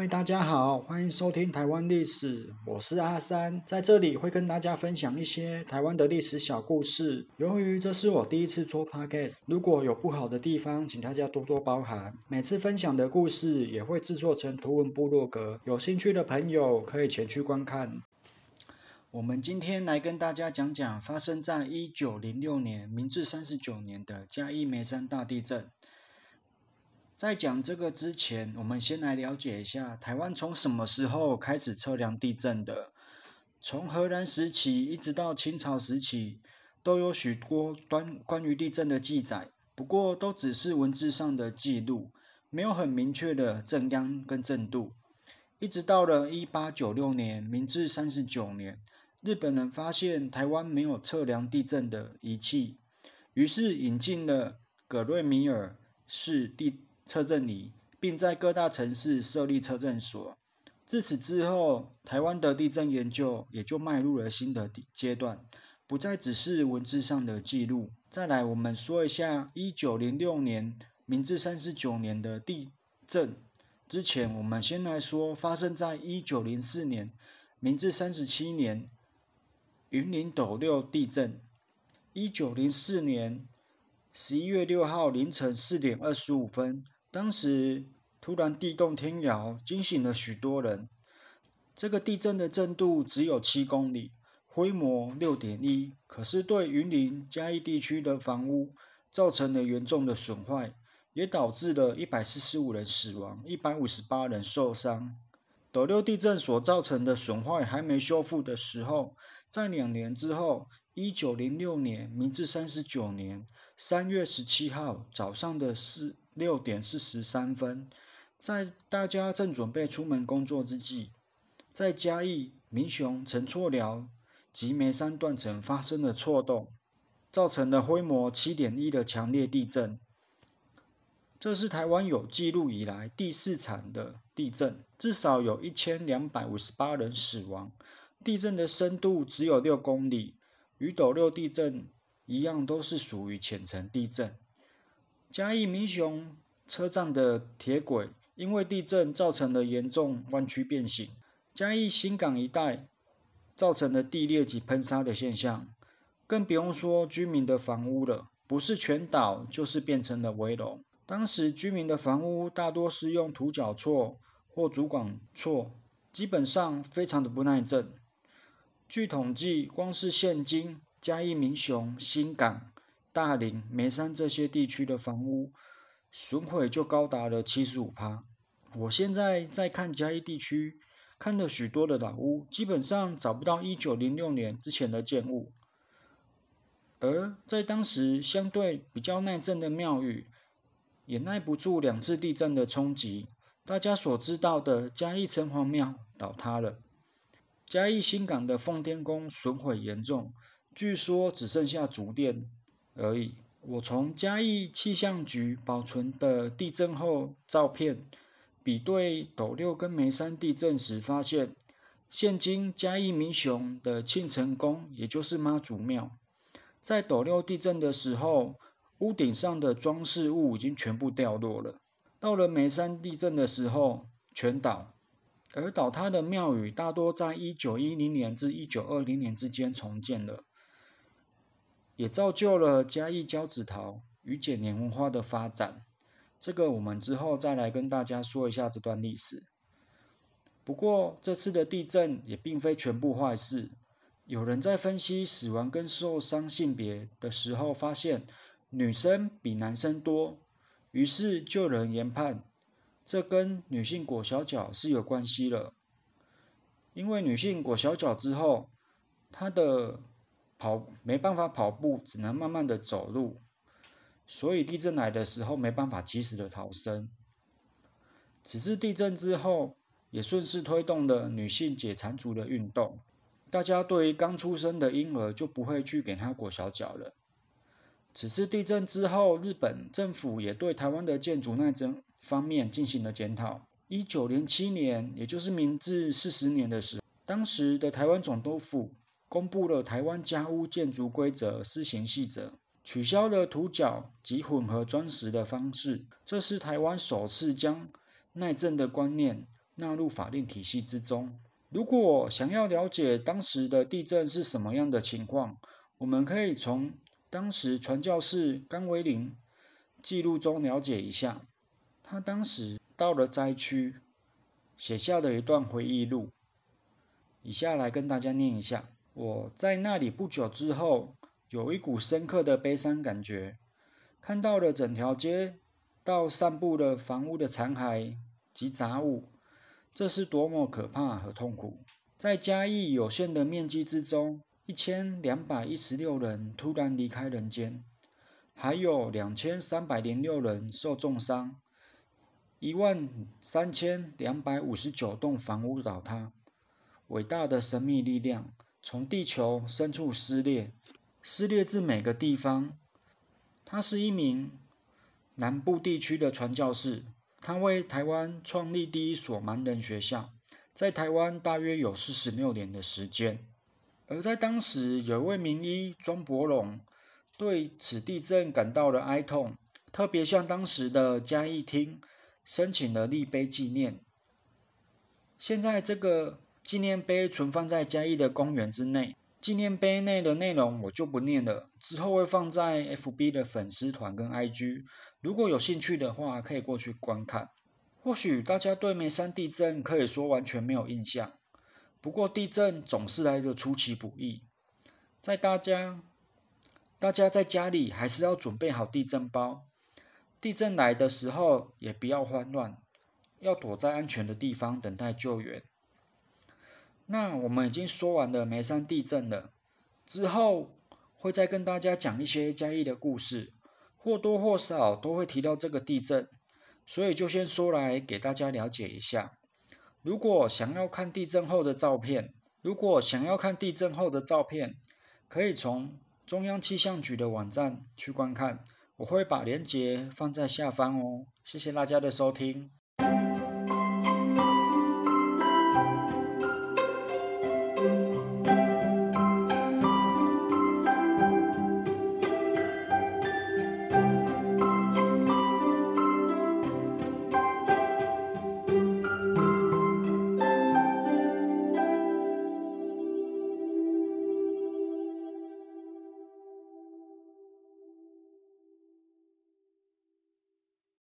位大家好，欢迎收听台湾历史，我是阿三，在这里会跟大家分享一些台湾的历史小故事。由于这是我第一次做 podcast，如果有不好的地方，请大家多多包涵。每次分享的故事也会制作成图文部落格，有兴趣的朋友可以前去观看。我们今天来跟大家讲讲发生在一九零六年明治三十九年的嘉义梅山大地震。在讲这个之前，我们先来了解一下台湾从什么时候开始测量地震的。从荷兰时期一直到清朝时期，都有许多关关于地震的记载，不过都只是文字上的记录，没有很明确的震央跟震度。一直到了一八九六年，明治三十九年，日本人发现台湾没有测量地震的仪器，于是引进了葛瑞米尔式地。测震仪，并在各大城市设立测震所。自此之后，台湾的地震研究也就迈入了新的阶段，不再只是文字上的记录。再来，我们说一下一九零六年明治三十九年的地震。之前，我们先来说发生在一九零四年明治三十七年云林斗六地震。一九零四年十一月六号凌晨四点二十五分。当时突然地动天摇，惊醒了许多人。这个地震的震度只有七公里，规模六点一，可是对云林嘉义地区的房屋造成了严重的损坏，也导致了一百四十五人死亡，一百五十八人受伤。斗六地震所造成的损坏还没修复的时候，在两年之后，一九零六年明治三十九年三月十七号早上的四。六点四十三分，在大家正准备出门工作之际，在嘉义、民雄、陈厝寮及梅山断层发生了错动，造成了规模七点一的强烈地震。这是台湾有记录以来第四场的地震，至少有一千两百五十八人死亡。地震的深度只有六公里，与斗六地震一样，都是属于浅层地震。嘉义民雄车站的铁轨因为地震造成了严重弯曲变形，嘉义新港一带造成了地裂及喷砂的现象，更不用说居民的房屋了，不是全倒就是变成了围楼。当时居民的房屋大多是用土角错或主管错，基本上非常的不耐震。据统计，光是现今嘉义民雄新港。大林、梅山这些地区的房屋损毁就高达了七十五趴。我现在在看嘉义地区，看了许多的老屋，基本上找不到一九零六年之前的建物。而在当时相对比较耐震的庙宇，也耐不住两次地震的冲击。大家所知道的嘉义城隍庙倒塌了，嘉义新港的奉天宫损毁严重，据说只剩下主殿。而已。我从嘉义气象局保存的地震后照片比对斗六跟梅山地震时，发现现今嘉义民雄的庆成宫，也就是妈祖庙，在斗六地震的时候，屋顶上的装饰物已经全部掉落了；到了梅山地震的时候，全倒。而倒塌的庙宇大多在一九一零年至一九二零年之间重建了。也造就了嘉义交子陶与剪年文化的发展。这个我们之后再来跟大家说一下这段历史。不过这次的地震也并非全部坏事。有人在分析死亡跟受伤性别的时候，发现女生比男生多，于是就有人研判，这跟女性裹小脚是有关系了。因为女性裹小脚之后，她的跑没办法跑步，只能慢慢的走路，所以地震来的时候没办法及时的逃生。此次地震之后，也顺势推动了女性解缠足的运动。大家对于刚出生的婴儿就不会去给他裹小脚了。此次地震之后，日本政府也对台湾的建筑耐震方面进行了检讨。一九零七年，也就是明治四十年的时候，当时的台湾总督府。公布了台湾家屋建筑规则施行细则，取消了土角及混合砖石的方式。这是台湾首次将耐震的观念纳入法令体系之中。如果想要了解当时的地震是什么样的情况，我们可以从当时传教士甘维林记录中了解一下。他当时到了灾区，写下的一段回忆录，以下来跟大家念一下。我在那里不久之后，有一股深刻的悲伤感觉，看到了整条街道散布的房屋的残骸及杂物。这是多么可怕和痛苦！在嘉义有限的面积之中，一千两百一十六人突然离开人间，还有两千三百零六人受重伤，一万三千两百五十九栋房屋倒塌。伟大的神秘力量从地球深处撕裂，撕裂至每个地方。他是一名南部地区的传教士。他为台湾创立第一所盲人学校，在台湾大约有四十六年的时间。而在当时，有一位名医庄伯龙对此地震感到了哀痛，特别向当时的嘉义厅申请了立碑纪念。现在这个纪念碑存放在嘉义的公园之内。纪念碑内的内容我就不念了，之后会放在 FB 的粉丝团跟 IG，如果有兴趣的话，可以过去观看。或许大家对眉山地震可以说完全没有印象，不过地震总是来的出其不意，在大家大家在家里还是要准备好地震包，地震来的时候也不要慌乱，要躲在安全的地方等待救援。那我们已经说完了眉山地震了，之后会再跟大家讲一些嘉义的故事，或多或少都会提到这个地震，所以就先说来给大家了解一下。如果想要看地震后的照片，如果想要看地震后的照片，可以从中央气象局的网站去观看，我会把链接放在下方哦。谢谢大家的收听。